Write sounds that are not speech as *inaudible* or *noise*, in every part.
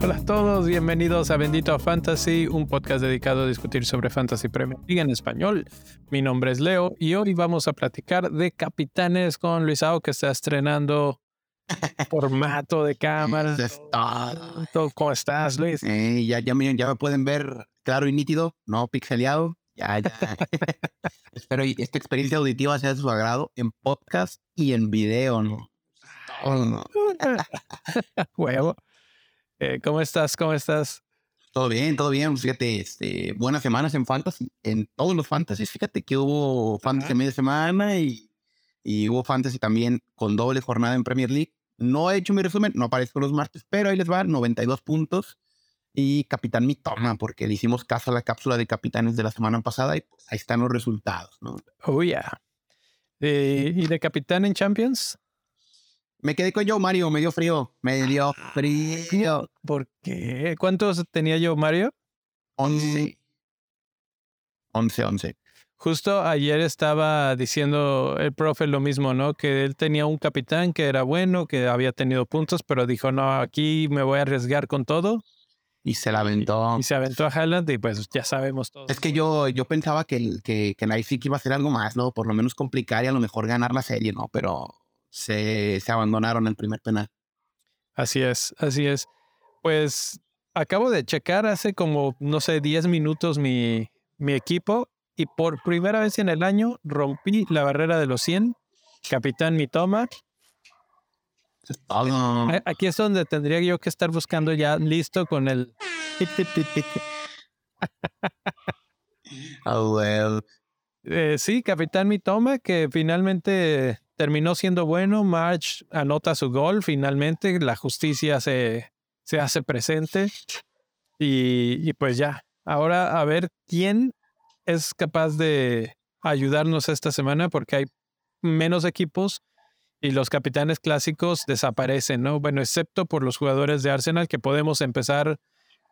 Hola a todos, bienvenidos a Bendito Fantasy, un podcast dedicado a discutir sobre Fantasy Premier League en español. Mi nombre es Leo y hoy vamos a platicar de capitanes con Luisao que está estrenando *laughs* formato de cámara. ¿Cómo estás, Luis? Eh, ya, ya, me, ya me pueden ver claro y nítido, no pixeleado. Ya, ya. *laughs* Espero esta experiencia auditiva sea de su agrado en podcast y en video, ¿no? Oh, *laughs* Huevo. Eh, ¿Cómo estás? ¿Cómo estás? Todo bien, todo bien. Fíjate, este, buenas semanas en Fantasy, en todos los Fantasies. Fíjate que hubo Fantasy media semana y, y hubo Fantasy también con doble jornada en Premier League. No he hecho mi resumen, no aparezco los martes, pero ahí les va, 92 puntos. Y Capitán mi toma, porque le hicimos caso a la cápsula de capitanes de la semana pasada y pues ahí están los resultados, ¿no? Oh, yeah. Eh, ¿Y de capitán en Champions? Me quedé con Joe Mario, me dio frío, me dio frío. ¿Por qué? ¿Cuántos tenía yo, Mario? 11. 11, 11. Justo ayer estaba diciendo el profe lo mismo, ¿no? Que él tenía un capitán que era bueno, que había tenido puntos, pero dijo, no, aquí me voy a arriesgar con todo. Y se la aventó. Y se aventó a Highland y pues ya sabemos todo. Es que yo, yo pensaba que, que, que Leipzig iba a hacer algo más, ¿no? Por lo menos complicar y a lo mejor ganar la serie, ¿no? Pero se, se abandonaron el primer penal. Así es, así es. Pues acabo de checar hace como, no sé, 10 minutos mi, mi equipo y por primera vez en el año rompí la barrera de los 100. Capitán Mitoma. Aquí es donde tendría yo que estar buscando ya listo con el... oh, well. Eh, sí, Capitán Mitoma, que finalmente terminó siendo bueno. March anota su gol finalmente. La justicia se, se hace presente. Y, y, pues ya. Ahora a ver quién es capaz de ayudarnos esta semana porque hay menos equipos y los capitanes clásicos desaparecen, ¿no? Bueno, excepto por los jugadores de Arsenal que podemos empezar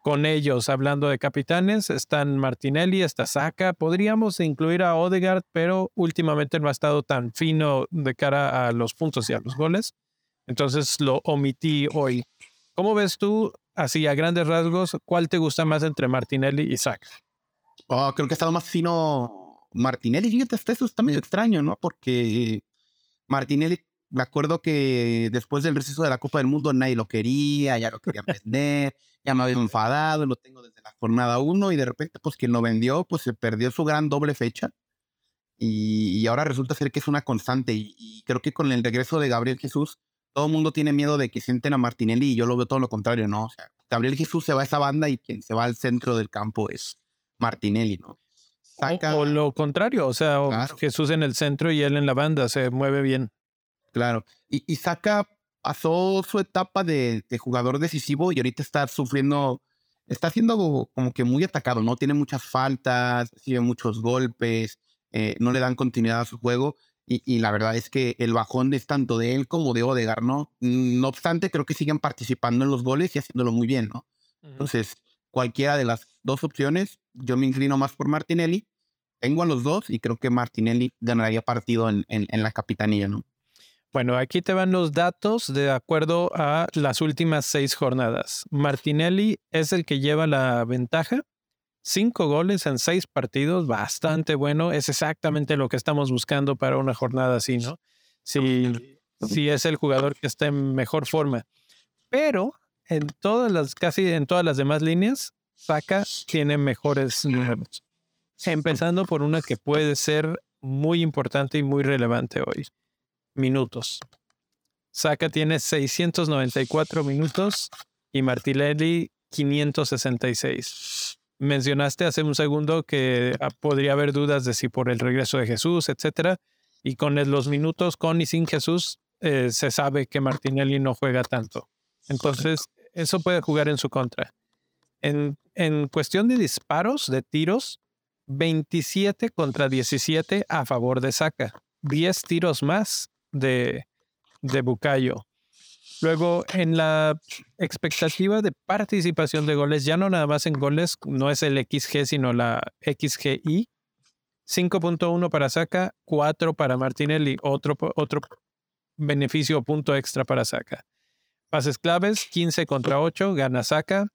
con ellos. Hablando de capitanes, están Martinelli, está Saka. Podríamos incluir a Odegaard, pero últimamente no ha estado tan fino de cara a los puntos y a los goles. Entonces lo omití hoy. ¿Cómo ves tú, así a grandes rasgos, cuál te gusta más entre Martinelli y Saka? Oh, creo que ha estado más fino Martinelli. Fíjate, esto está medio extraño, ¿no? Porque Martinelli me acuerdo que después del receso de la Copa del Mundo nadie lo quería, ya lo quería vender, ya me había enfadado, lo tengo desde la jornada 1 y de repente pues quien lo vendió pues se perdió su gran doble fecha y, y ahora resulta ser que es una constante y, y, creo que con el regreso de Gabriel Jesús todo el mundo tiene miedo de que sienten a Martinelli y yo lo veo todo lo contrario, ¿no? O sea, Gabriel Jesús se va a esa banda y quien se va al centro del campo es Martinelli, ¿no? Saca... O, o, lo contrario, o sea, claro. Jesús en el centro y él en la banda, se mueve bien. Claro. Y, y Saka pasó su etapa de, de, jugador decisivo y ahorita está sufriendo, está siendo como que muy atacado, ¿no? Tiene muchas faltas, recibe muchos golpes, eh, no le dan continuidad a su juego. Y, y, la verdad es que el bajón es tanto de él como de Odegar, ¿no? No obstante, creo que siguen participando en los goles y haciéndolo muy bien, ¿no? Uh -huh. Entonces, cualquiera de las dos opciones, yo me inclino más por Martinelli. Tengo a los dos y creo que Martinelli ganaría partido en, en, en la capitanía, ¿no? Bueno, aquí te van los datos de acuerdo a las últimas seis jornadas. Martinelli es el que lleva la ventaja. Cinco goles en seis partidos, bastante bueno. Es exactamente lo que estamos buscando para una jornada así, ¿no? Si, si es el jugador que está en mejor forma. Pero en todas las, casi en todas las demás líneas, Saka tiene mejores números. Empezando por una que puede ser muy importante y muy relevante hoy minutos. Saka tiene 694 minutos y Martinelli 566. Mencionaste hace un segundo que ah, podría haber dudas de si por el regreso de Jesús, etcétera. Y con los minutos con y sin Jesús eh, se sabe que Martinelli no juega tanto. Entonces, eso puede jugar en su contra. En, en cuestión de disparos, de tiros, 27 contra 17 a favor de Saka. 10 tiros más de, de Bucayo. Luego, en la expectativa de participación de goles, ya no nada más en goles, no es el XG, sino la XGI. 5.1 para Saka, 4 para Martinelli, otro, otro beneficio o punto extra para Saka. Pases claves, 15 contra 8, gana Saka.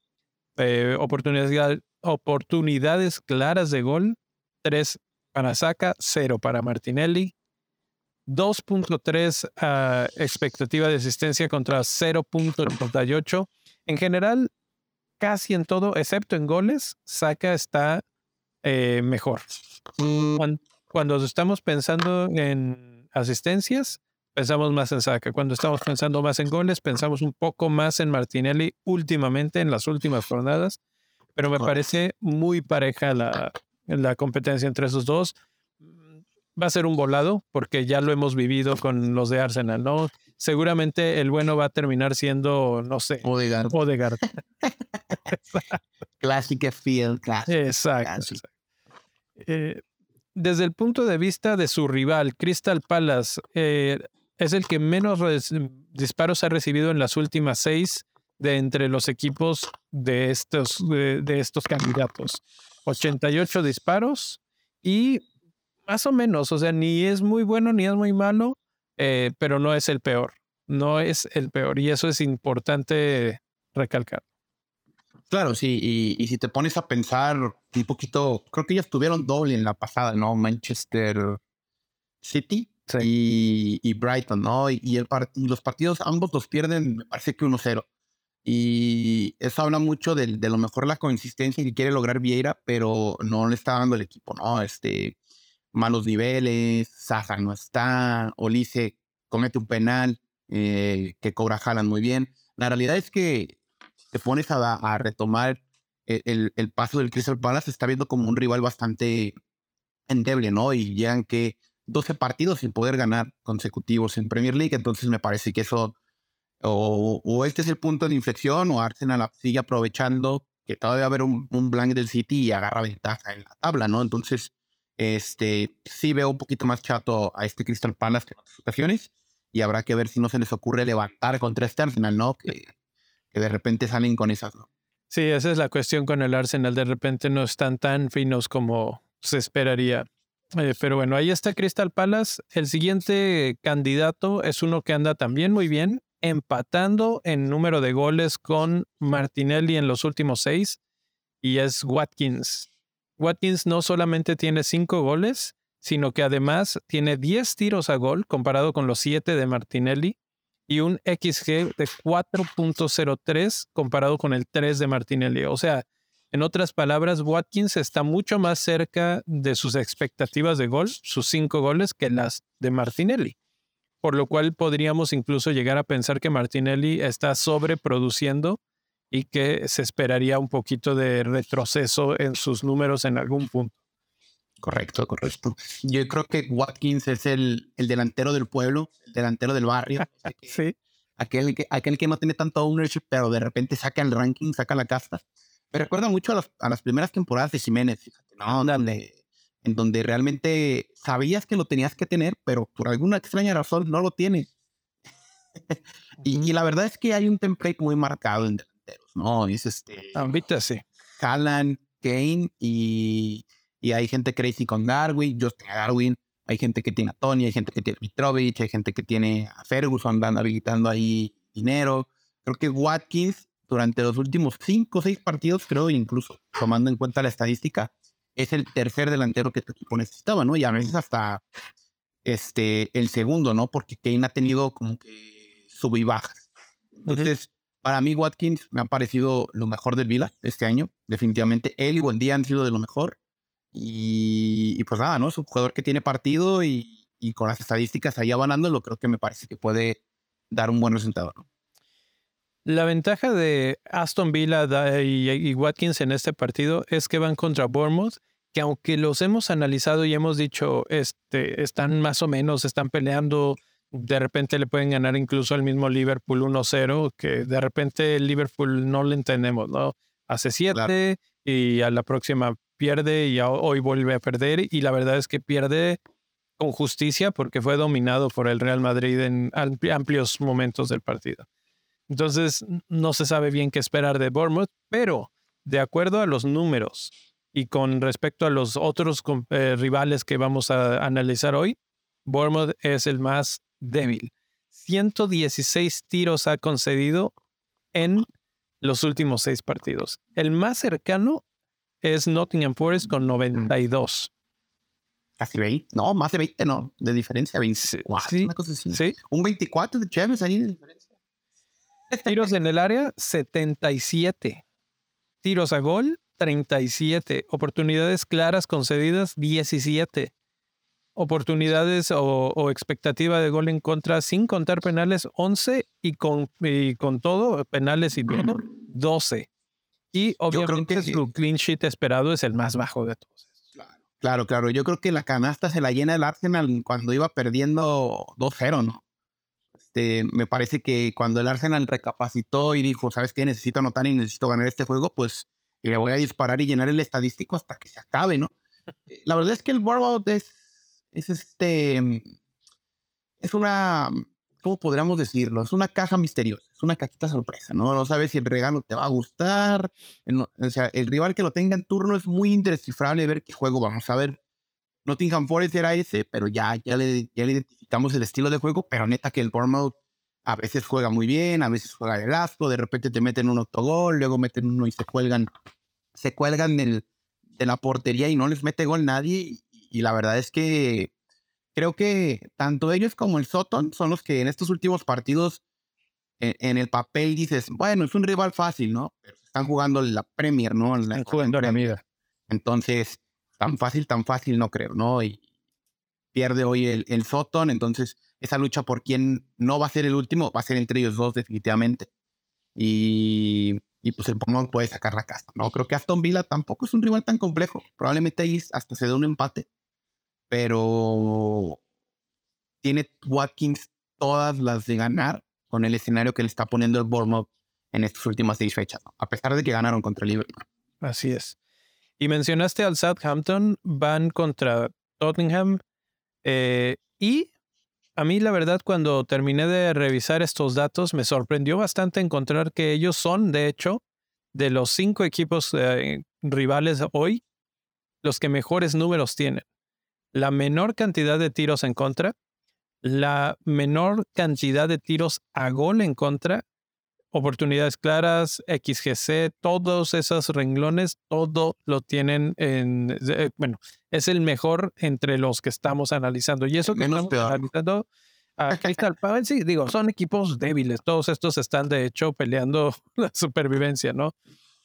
Eh, oportunidades claras de gol, 3 para Saka, 0 para Martinelli. 2.3 ah, expectativa de asistencia contra 0.98. En general, casi en todo, excepto en goles, Saka está eh, mejor. Cuando, cuando, estamos pensando en asistencias, pensamos más en Saka. Cuando estamos pensando más en goles, pensamos un poco más en Martinelli últimamente, en las últimas jornadas. Pero me parece muy pareja la, la competencia entre esos dos va a ser un volado porque ya lo hemos vivido con los de Arsenal, ¿no? Seguramente el bueno va a terminar siendo, no sé, Odegaard. Odegaard. *laughs* Classic Field, Exacto. exacto. Eh, desde el punto de vista de su rival, Crystal Palace, eh, es el que menos disparos ha recibido en las últimas seis de entre los equipos de estos, de estos candidatos. 88 disparos y más o menos, o sea, ni es muy bueno ni es muy malo, eh, pero no es el peor, no es el peor y eso es importante recalcar. Claro, sí, y, si te pones a pensar un poquito, creo que ya estuvieron doble en la pasada, ¿no? Manchester City y, Brighton, ¿no? Y, el los partidos, ambos los pierden, me parece que 1-0. Y eso habla mucho de, de, lo mejor la consistencia que quiere lograr Vieira, pero no le está dando el equipo, ¿no? Este, malos niveles, Saja no está, Olise comete un penal eh, que cobra Haaland muy bien. La realidad es que te pones a, retomar e, el, paso del Crystal Palace, está viendo como un rival bastante endeble, ¿no? Y llegan que 12 partidos sin poder ganar consecutivos en Premier League, entonces me parece que eso, o, o este es el punto de inflexión, o Arsenal sigue aprovechando que todavía va a haber un, un blank del City y agarra ventaja en la tabla, ¿no? Entonces, este, sí veo un poquito más chato a este Crystal Palace en otras ocasiones. Y habrá que ver si no se les ocurre levantar contra este Arsenal, ¿no? Que, que de repente salen con esas, ¿no? Sí, esa es la cuestión con el Arsenal. De repente no están tan finos como se esperaría. Eh, pero bueno, ahí está Crystal Palace. El siguiente candidato es uno que anda también muy bien, empatando en número de goles con Martinelli en los últimos seis, y es Watkins. Watkins no solamente tiene cinco goles, sino que además tiene 10 tiros a gol comparado con los 7 de Martinelli y un XG de 4.03 comparado con el 3 de Martinelli. O sea, en otras palabras, Watkins está mucho más cerca de sus expectativas de gol, sus 5 goles, que las de Martinelli. Por lo cual podríamos incluso llegar a pensar que Martinelli está sobreproduciendo y que se esperaría un poquito de retroceso en sus números en algún punto. Correcto, correcto. Yo creo que Watkins es el, el delantero del pueblo, el delantero del barrio. *laughs* sí. Aquel que, aquel que no tiene tanto ownership, pero de repente saca el ranking, saca la casta. Me recuerda mucho a, las, a las primeras temporadas de Jiménez, fíjate, ¿no? Donde, en donde realmente sabías que lo tenías que tener, pero por alguna extraña razón no lo tienes. *laughs* y, y, la verdad es que hay un template muy marcado en ¿no? Es este. Ahorita sí. Haaland, Kane y, y hay gente crazy con Darwin. Yo tengo a Darwin. Hay gente que tiene a Tony, hay gente que tiene a Mitrovic, hay gente que tiene a Ferguson, van habilitando ahí dinero. Creo que Watkins, durante los últimos cinco o seis partidos, creo, incluso tomando en cuenta la estadística, es el tercer delantero que tu equipo necesitaba, ¿no? Y a veces hasta este, el segundo, ¿no? Porque Kane ha tenido como que sub y bajas. Entonces, para mí, Watkins me ha parecido lo mejor del Vila este año. Definitivamente, él y Buendía han sido de lo mejor. Y, pues nada, ¿no? Es un jugador que tiene partido y, con las estadísticas ahí lo creo que me parece que puede dar un buen resultado, ¿no? La ventaja de Aston Villa y, Watkins en este partido es que van contra Bournemouth, que aunque los hemos analizado y hemos dicho, este, están más o menos, están peleando de repente le pueden ganar incluso al mismo Liverpool 1-0, que de repente el Liverpool no le entendemos, ¿no? Hace siete y a la próxima pierde y hoy vuelve a perder y la verdad es que pierde con justicia porque fue dominado por el Real Madrid en amplios momentos del partido. Entonces, no se sabe bien qué esperar de Bournemouth, pero de acuerdo a los números y con respecto a los otros eh, rivales que vamos a analizar hoy, Bournemouth es el más débil. 116 tiros ha concedido en los últimos seis partidos. El más cercano es Nottingham Forest con 92. Casi 20. No, más de 20, no. De diferencia, 20. Sí, una cosa así. sí. Un 24 de Champions ahí de diferencia. Tiros en el área, 77. Tiros a gol, 37. Oportunidades claras concedidas, 17. Oportunidades o, expectativa de gol en contra sin contar penales, 11. Y con, con todo, penales y todo, 12. Y obviamente su clean sheet esperado es el más bajo de todos. Claro, claro. Yo creo que la canasta se la llena el Arsenal cuando iba perdiendo 2-0, ¿no? Este, me parece que cuando el Arsenal recapacitó y dijo, ¿sabes qué? Necesito anotar y necesito ganar este juego, pues le voy a disparar y llenar el estadístico hasta que se acabe, ¿no? Eh, la verdad es que el Bournemouth es, es este, es una, ¿cómo podríamos decirlo? Es una caja misteriosa, es una cajita sorpresa, ¿no? No sabes si el regalo te va a gustar. o sea, el rival que lo tenga en turno es muy indescifrable ver qué juego vamos a ver. Nottingham Forest era ese, pero ya, ya, le, ya le identificamos el estilo de juego, pero neta que el Bournemouth a veces juega muy bien, a veces juega de asco, de repente te meten un autogol, luego meten uno y se cuelgan, se cuelgan del, de la portería y no les mete gol nadie. Y la verdad es que creo que tanto ellos como el Soton son los que en estos últimos partidos en, el papel dices, bueno, es un rival fácil, ¿no? Pero están jugando la Premier, ¿no? están jugando la Premier. Entonces, tan fácil, tan fácil no creo, ¿no? Y pierde hoy el, el Soton, entonces esa lucha por quién no va a ser el último va a ser entre ellos dos definitivamente. Y, y pues el Pokémon puede sacar la casa, ¿no? Creo que Aston Villa tampoco es un rival tan complejo. Probablemente ahí hasta se dé un empate pero tiene Watkins todas las de ganar con el escenario que le está poniendo el Bournemouth en estas últimas seis fechas, a pesar de que ganaron contra Liverpool. Así es. Y mencionaste al Southampton, van contra Tottenham. Eh, y a mí, la verdad, cuando terminé de revisar estos datos, me sorprendió bastante encontrar que ellos son, de hecho, de los cinco equipos eh, rivales hoy, los que mejores números tienen la menor cantidad de tiros en contra, la menor cantidad de tiros a gol en contra, oportunidades claras, XGC, todos esos renglones, todo lo tienen en, eh, bueno, es el mejor entre los que estamos analizando. Y eso que Menos estamos analizando a Crystal sí, digo, son equipos débiles. Todos estos están de hecho peleando *laughs* la supervivencia, ¿no?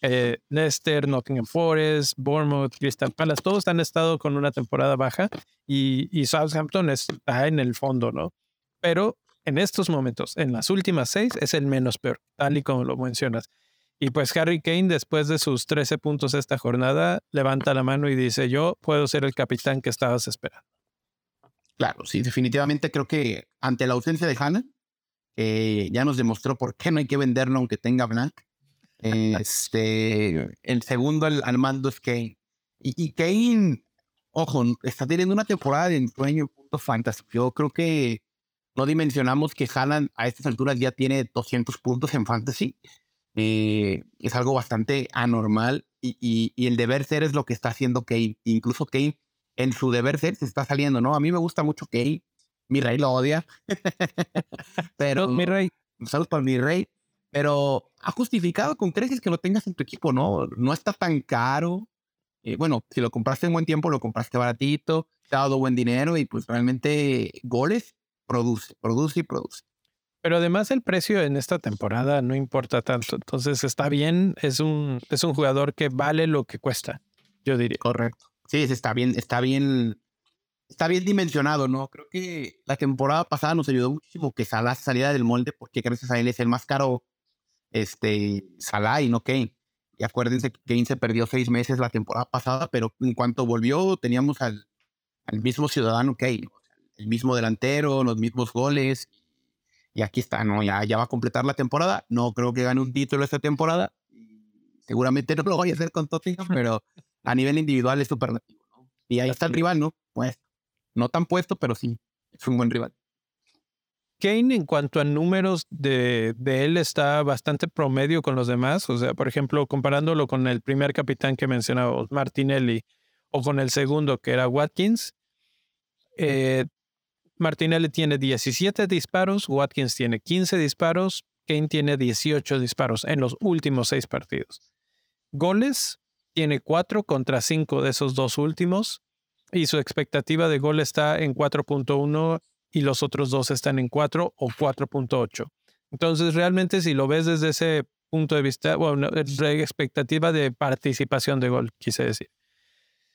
Eh, Nottingham Forest, Bournemouth, Crystal Palace, todos han estado con una temporada baja y, y Southampton está en el fondo, ¿no? Pero en estos momentos, en las últimas seis, es el menos peor, tal y como lo mencionas. Y pues Harry Kane, después de sus 13 puntos esta jornada, levanta la mano y dice, yo puedo ser el capitán que estabas esperando. Claro, sí, definitivamente creo que ante la ausencia de Hannah, ya nos demostró por qué no hay que venderlo aunque tenga Blanc. Este, el segundo al, mando es Kane. Y, Kane, ojo, está teniendo una temporada de ensueño punto fantástico. Yo creo que no dimensionamos que Haaland a estas alturas ya tiene 200 puntos en fantasy. Eh, es algo bastante anormal y, y, el deber ser es lo que está haciendo Kane. Incluso Kane en su deber ser se está saliendo, ¿no? A mí me gusta mucho Kane. Mi rey lo odia. *laughs* Pero. mi rey. Saludos para mi rey pero ha justificado con creces que lo tengas en tu equipo, ¿no? No está tan caro. Eh, bueno, si lo compraste en buen tiempo, lo compraste baratito, te ha dado buen dinero y pues realmente goles produce, produce y produce. Pero además el precio en esta temporada no importa tanto. Entonces está bien, es un, es un jugador que vale lo que cuesta, yo diría. Correcto. Sí, está bien, está bien, está bien dimensionado, ¿no? Creo que la temporada pasada nos ayudó muchísimo que Salah saliera del molde porque gracias a él es el más caro este, Salah y no Kane. Y acuérdense que Kane se perdió seis meses la temporada pasada, pero en cuanto volvió teníamos al, al mismo ciudadano Kane, el mismo delantero, los mismos goles. Y aquí está, ¿no? Ya, ya va a completar la temporada. No creo que gane un título esta temporada. Seguramente *laughs* no lo voy a hacer con Tottenham, pero a nivel individual es superlativo. ¿no? Y ahí está el rival, ¿no? Pues no tan puesto, pero sí, es un buen rival. Kane en cuanto a números de, él está bastante promedio con los demás. O sea, por ejemplo, comparándolo con el primer capitán que mencionaba, Martinelli, o con el segundo que era Watkins, eh, Martinelli tiene 17 disparos, Watkins tiene 15 disparos, Kane tiene 18 disparos en los últimos seis partidos. Goles, tiene 4 contra 5 de esos dos últimos y su expectativa de gol está en 4.1 y los otros dos están en 4 o 4.8. Entonces, realmente si lo ves desde ese punto de vista, bueno, expectativa de participación de gol, quise decir.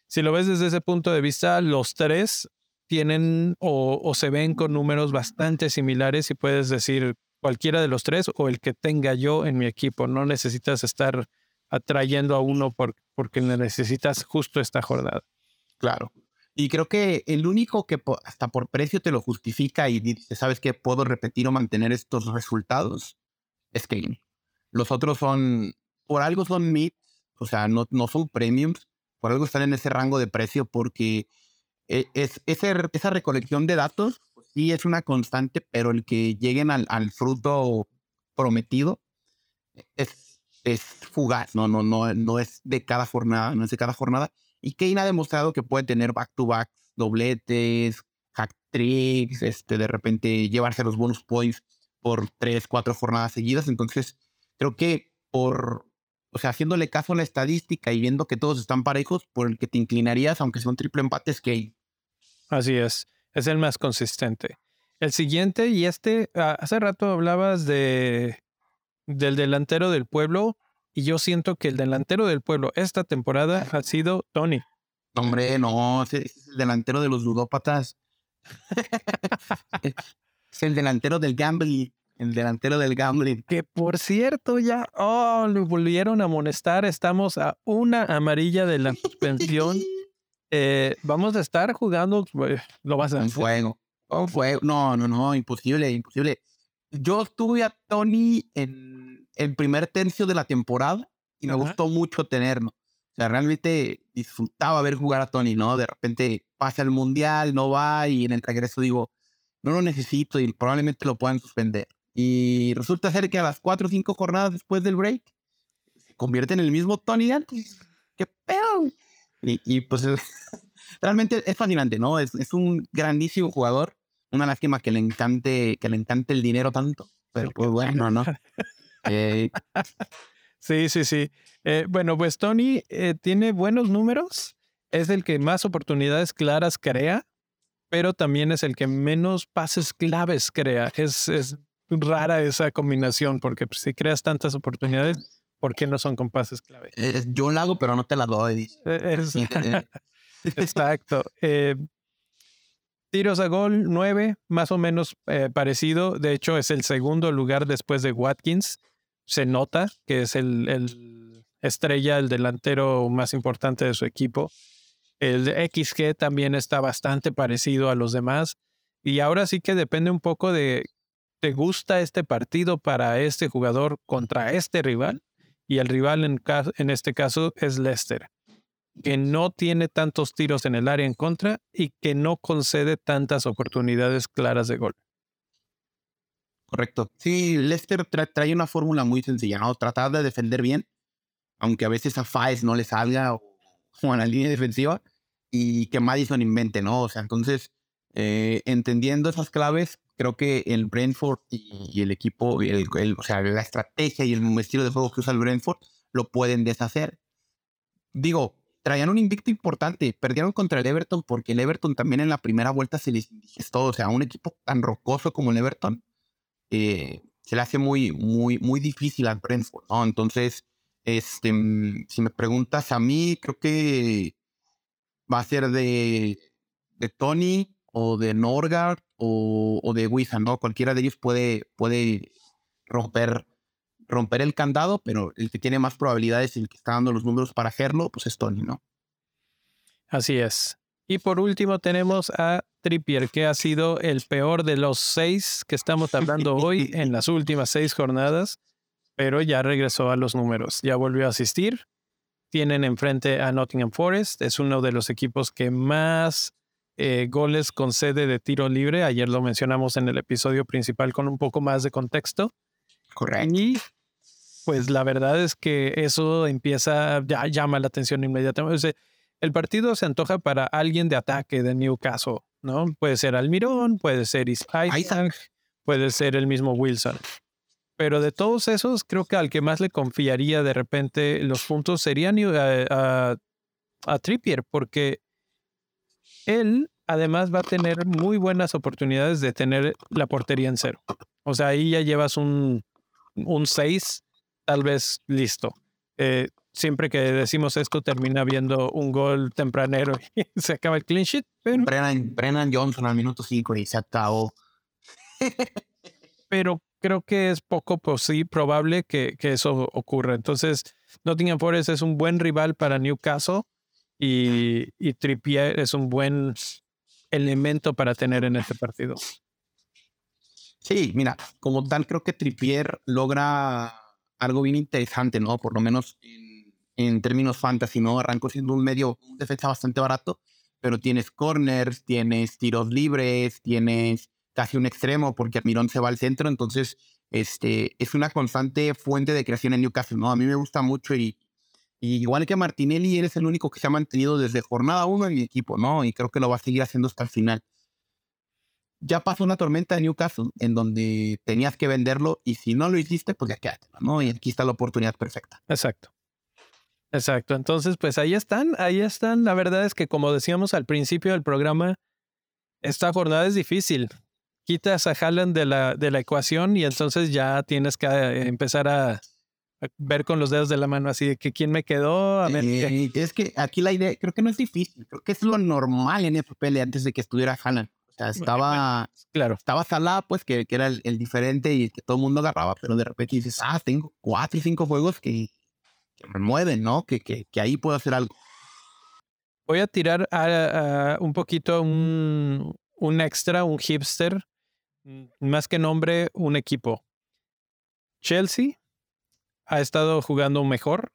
Si lo ves desde ese punto de vista, los tres tienen o, se ven con números bastante similares y puedes decir cualquiera de los tres o el que tenga yo en mi equipo. No necesitas estar atrayendo a uno porque necesitas justo esta jornada. Claro. Y creo que el único que hasta por precio te lo justifica y dice, ¿sabes que puedo repetir o mantener estos resultados? Es Kane. Los otros son, por algo son mid, o sea, no, no son premiums, por algo están en ese rango de precio porque e, es, esa recolección de datos pues sí es una constante, pero el que lleguen al, al fruto prometido es, es fugaz, no, no, no, no es de cada jornada, no es de cada jornada. Y Kane ha demostrado que puede tener back-to-back, dobletes, hack tricks, este, de repente llevarse los bonus points por tres, cuatro jornadas seguidas. Entonces, creo que por, o sea, haciéndole caso a la estadística y viendo que todos están parejos, por el que te inclinarías, aunque sea un triple empate, es Kane. Así es, es el más consistente. El siguiente, y este, ah, hace rato hablabas de del delantero del pueblo, y yo siento que el delantero del pueblo esta temporada ha sido Tony. Hombre, no, es el delantero de los ludópatas. *laughs* es el delantero del gambling el delantero del gambling. Que por cierto, ya oh, lo volvieron a amonestar. Estamos a una amarilla de la suspensión. *laughs* Eh, vamos a estar jugando. Pues, lo vas a hacer. fuego. Un fuego. No, no, no, imposible, imposible. Yo estuve a Tony en el primer tercio de la temporada y me gustó mucho tenerlo. O sea, realmente disfrutaba ver jugar a Tony, ¿no? De repente pasa el mundial, no va y en el regreso digo, no lo necesito y probablemente lo puedan suspender. Y resulta ser que a las cuatro o cinco jornadas después del break se convierte en el mismo Tony de antes. ¡Qué pedo! Y, pues *laughs* realmente es fascinante, ¿no? Es, es, un grandísimo jugador. Una lástima que le encante, que le encante el dinero tanto. Pero pues bueno, ¿no? Eh, sí, sí, sí. Eh, bueno, pues Tony eh, tiene buenos números. Es el que más oportunidades claras crea, pero también es el que menos pases claves crea. Es, es rara esa combinación, porque pues, si creas tantas oportunidades, ¿por qué no son compases clave? yo la hago, pero no te la doy. E, *laughs* exacto. Eh, tiros a gol, nueve, más o menos eh, parecido. De hecho, es el segundo lugar después de Watkins. Se nota que es el, el estrella, el delantero más importante de su equipo. El XG también está bastante parecido a los demás. Y ahora sí que depende un poco de ¿Te gusta este partido para este jugador contra este rival? Y el rival en, en este caso es Leicester, que no tiene tantos tiros en el área en contra y que no concede tantas oportunidades claras de gol. Correcto. Sí, Leicester trae una fórmula muy sencilla, ¿no? Tratar de defender bien, aunque a veces a Faes no le salga o, *laughs* o, a la línea defensiva, y que Madison invente, ¿no? O sea, entonces, eh, entendiendo esas claves, creo que el Brentford y, el equipo, el, o sea, la estrategia y el estilo de juego que usa el Brentford lo pueden deshacer. Digo, traían un invicto importante, perdieron contra el Everton porque el Everton también en la primera vuelta se les indigestó, o sea, un equipo tan rocoso como el Everton eh, se le hace muy, muy, muy difícil al Brentford, ¿no? Entonces, este, mm, si me preguntas a mí, creo que va a ser de, de Tony o de Norgard o, de Wizard, ¿no? Cualquiera de ellos puede, puede romper, romper el candado, pero el que tiene más probabilidades y el que está dando los números para hacerlo, pues es Tony, ¿no? Así es. Y por último tenemos a Trippier, que ha sido el peor de los seis que estamos hablando hoy *laughs* en las últimas seis jornadas, pero ya regresó a los números, ya volvió a asistir. Tienen enfrente a Nottingham Forest, es uno de los equipos que más eh, goles con sede de tiro libre. Ayer lo mencionamos en el episodio principal con un poco más de contexto. Correcto. Y pues la verdad es que eso empieza, ya llama la atención inmediatamente. el partido se antoja para alguien de ataque de Newcastle, ¿no? Puede ser Almirón, puede ser Isaac, puede ser el mismo Wilson. Pero de todos esos, creo que al que más le confiaría de repente los puntos sería a, a Trippier, porque él además va a tener muy buenas oportunidades de tener la portería en cero. O sea, ahí ya llevas un, un 6, tal vez listo. Eh, siempre que decimos esto termina viendo un gol tempranero *laughs* y se acaba el clean sheet. Pero... Brennan, Johnson al minuto 5 y se acabó. *laughs* pero creo que es poco probable que, que, eso ocurra. Entonces, Nottingham Forest es un buen rival para Newcastle y, y Trippier es un buen elemento para tener en este partido. Sí, mira, como tal creo que Trippier logra algo bien interesante, ¿no? Por lo menos en, términos fantasy, ¿no? Arrancó siendo un medio, un defensa bastante barato, pero tienes corners, tienes tiros libres, tienes casi un extremo porque Admirón se va al centro, entonces este, es una constante fuente de creación en Newcastle, ¿no? A mí me gusta mucho y, igual que Martinelli, eres el único que se ha mantenido desde jornada uno en mi equipo, ¿no? Y creo que lo va a seguir haciendo hasta el final. Ya pasó una tormenta de Newcastle en donde tenías que venderlo y si no lo hiciste, pues ya quédate, ¿no? Y aquí está la oportunidad perfecta. Exacto. Exacto. Entonces, pues ahí están, ahí están. La verdad es que como decíamos al principio del programa, esta jornada es difícil. Quitas a Haaland de la, de la ecuación y entonces ya tienes que eh, empezar a, ver con los dedos de la mano así de que quién me quedó. Eh, es que aquí la idea, creo que no es difícil, creo que es lo normal en FPL antes de que estuviera Haaland. Sea, estaba, claro. estaba Salah, pues que, que era el, diferente y que todo el mundo agarraba, pero de repente dices, ah, tengo cuatro y cinco juegos que, me mueven, ¿no? Que, que, que, ahí puedo hacer algo. Voy a tirar a, un poquito un, un extra, un hipster, mm, más que nombre, un equipo. Chelsea ha estado jugando mejor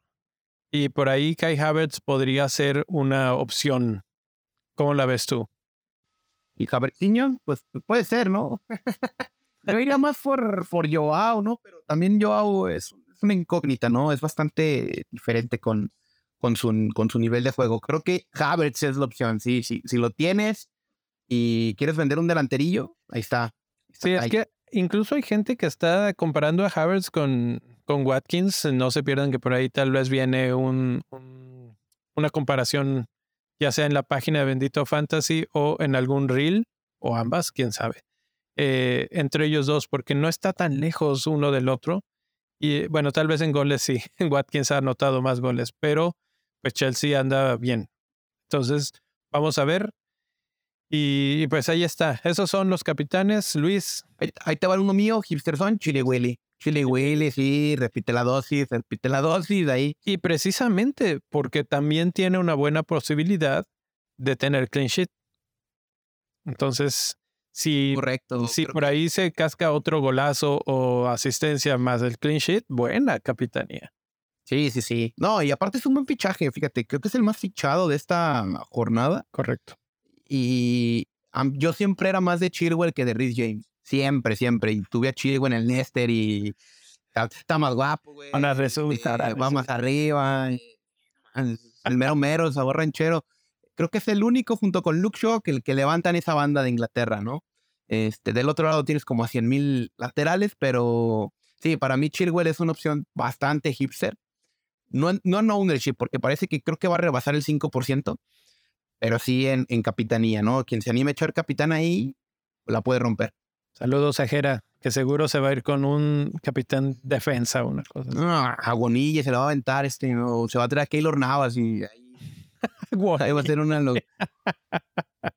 y por ahí Kai Havertz podría ser una opción. ¿Cómo la ves tú? Y Havertzinho, pues puede ser, ¿no? *laughs* Pero iría más por, por Joao, ¿no? Pero también Joao es, una incógnita, ¿no? Es bastante diferente con, con, su, con su nivel de juego. Creo que Havertz es la opción, sí, sí. Si lo tienes y quieres vender un delanterillo, ahí está. sí, es que incluso hay gente que está comparando a Havertz con, con Watkins. No se pierdan que por ahí tal vez viene un, una comparación, ya sea en la página de Bendito Fantasy o en algún reel, o ambas, quién sabe, eh, entre ellos dos, porque no está tan lejos uno del otro. Y bueno, tal vez en goles sí, *laughs* Watkins ha anotado más goles, pero pues Chelsea anda bien. Entonces, vamos a ver. Y, pues ahí está. Esos son los capitanes. Luis. Ahí, te va uno mío, Hipsterson, Chile Willy. Chile Willy, sí, repite la dosis, repite la dosis, ahí. Y precisamente porque también tiene una buena posibilidad de tener clean sheet. Entonces, si, Correcto, si por ahí se casca otro golazo o asistencia más del clean sheet, buena capitanía. Sí, sí, sí. No, y aparte es un buen fichaje, fíjate, creo que es el más fichado de esta jornada. Correcto. Y yo siempre era más de Chilwell que de Rhys James. Siempre, siempre. Y tuve a Chilwell en el Nester y está, más guapo, güey. Una resulta. va más arriba. El mero mero, sabor ranchero. Creo que es el único junto con Luke Shaw que, que levantan esa banda de Inglaterra, ¿no? Este, del otro lado tienes como a 100 mil laterales, pero sí, para mí Chilwell es una opción bastante hipster. No, no en ownership, porque parece que creo que va a rebasar el 5%, pero sí en, en capitanía, ¿no? Quien se anime a echar capitán ahí, la puede romper. Saludos a Jera, que seguro se va a ir con un capitán defensa o una cosa. No, Agonilla se la va a aventar este, o se va a traer a Keylor Navas y ahí, *laughs* ahí va a ser una... *laughs*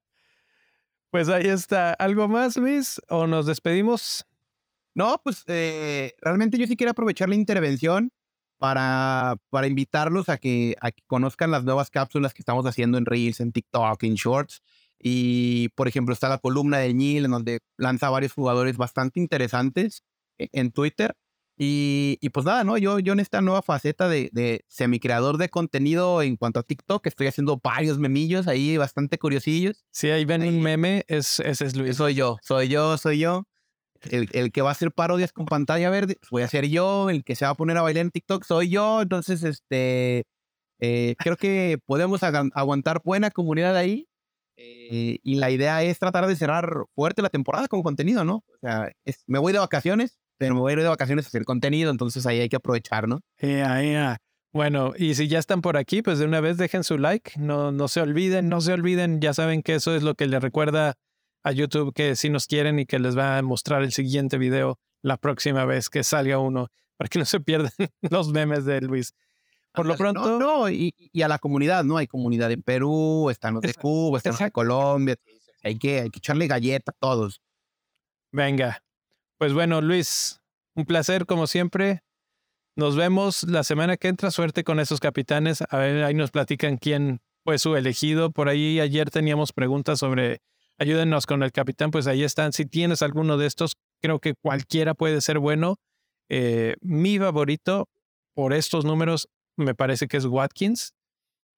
pues ahí está. ¿Algo más, Luis? ¿O nos despedimos? No, pues eh, realmente yo sí quiero aprovechar la intervención para, para invitarlos a que, a que conozcan las nuevas cápsulas que estamos haciendo en Reels, en TikTok, en Shorts. Y, por ejemplo, está la columna de Neil, en donde lanza varios jugadores bastante interesantes e, en Twitter. Y, y, pues nada, ¿no? Yo, yo en esta nueva faceta de, de semicreador de contenido en cuanto a TikTok, estoy haciendo varios memillos ahí, bastante curiosillos. Si ahí ven un meme, es, ese es Luis. Soy yo, soy yo, soy yo. El, el, que va a hacer parodias con pantalla verde, voy a ser yo. El que se va a poner a bailar en TikTok, soy yo. Entonces, este, eh, creo que podemos aguantar buena comunidad ahí. Eh, y la idea es tratar de cerrar fuerte la temporada con contenido, ¿no? O sea, es, me voy de vacaciones, pero me voy a ir de vacaciones a hacer contenido, entonces ahí hay que aprovechar, ¿no? Yeah, yeah. Bueno, y si ya están por aquí, pues de una vez dejen su like, no, no se olviden, no se olviden, ya saben que eso es lo que les recuerda a YouTube que si nos quieren y que les va a mostrar el siguiente video la próxima vez que salga uno, para que no se *laughs* pierdan los memes de Luis. Por lo pronto. No, no y, y, a la comunidad, ¿no? Hay comunidad en Perú, están los de Cuba, están los de Colombia. Hay que, hay que echarle galleta a todos. Venga, pues bueno, Luis, un placer como siempre. Nos vemos la semana que entra. Suerte con esos capitanes. A ver, ahí nos platican quién fue su elegido. Por ahí ayer teníamos preguntas sobre ayúdenos con el capitán. Pues ahí están. Si tienes alguno de estos, creo que cualquiera puede ser bueno. Eh, mi favorito por estos números me parece que es Watkins,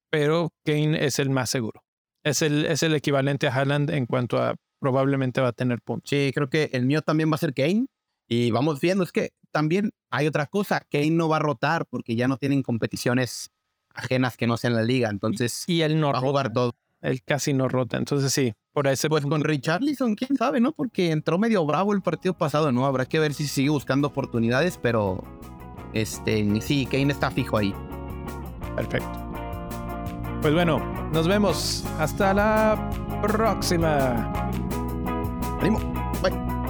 pero Kane es el más seguro. Es el, es el equivalente a Haaland en cuanto a probablemente va a tener puntos. Sí, creo que el mío también va a ser Kane. Y vamos viendo, es que también hay otra cosa, Kane no va a rotar porque ya no tienen competiciones ajenas que no sean la liga, entonces y él no va a jugar todo. Él casi no rota, entonces sí, por ese Pues con Richarlison, quién sabe, ¿no? Porque entró medio bravo el partido pasado, ¿no? Habrá que ver si sigue buscando oportunidades, pero este, sí, Kane está fijo ahí. Perfecto. Pues bueno, nos vemos. Hasta la próxima. Ánimo. Bye.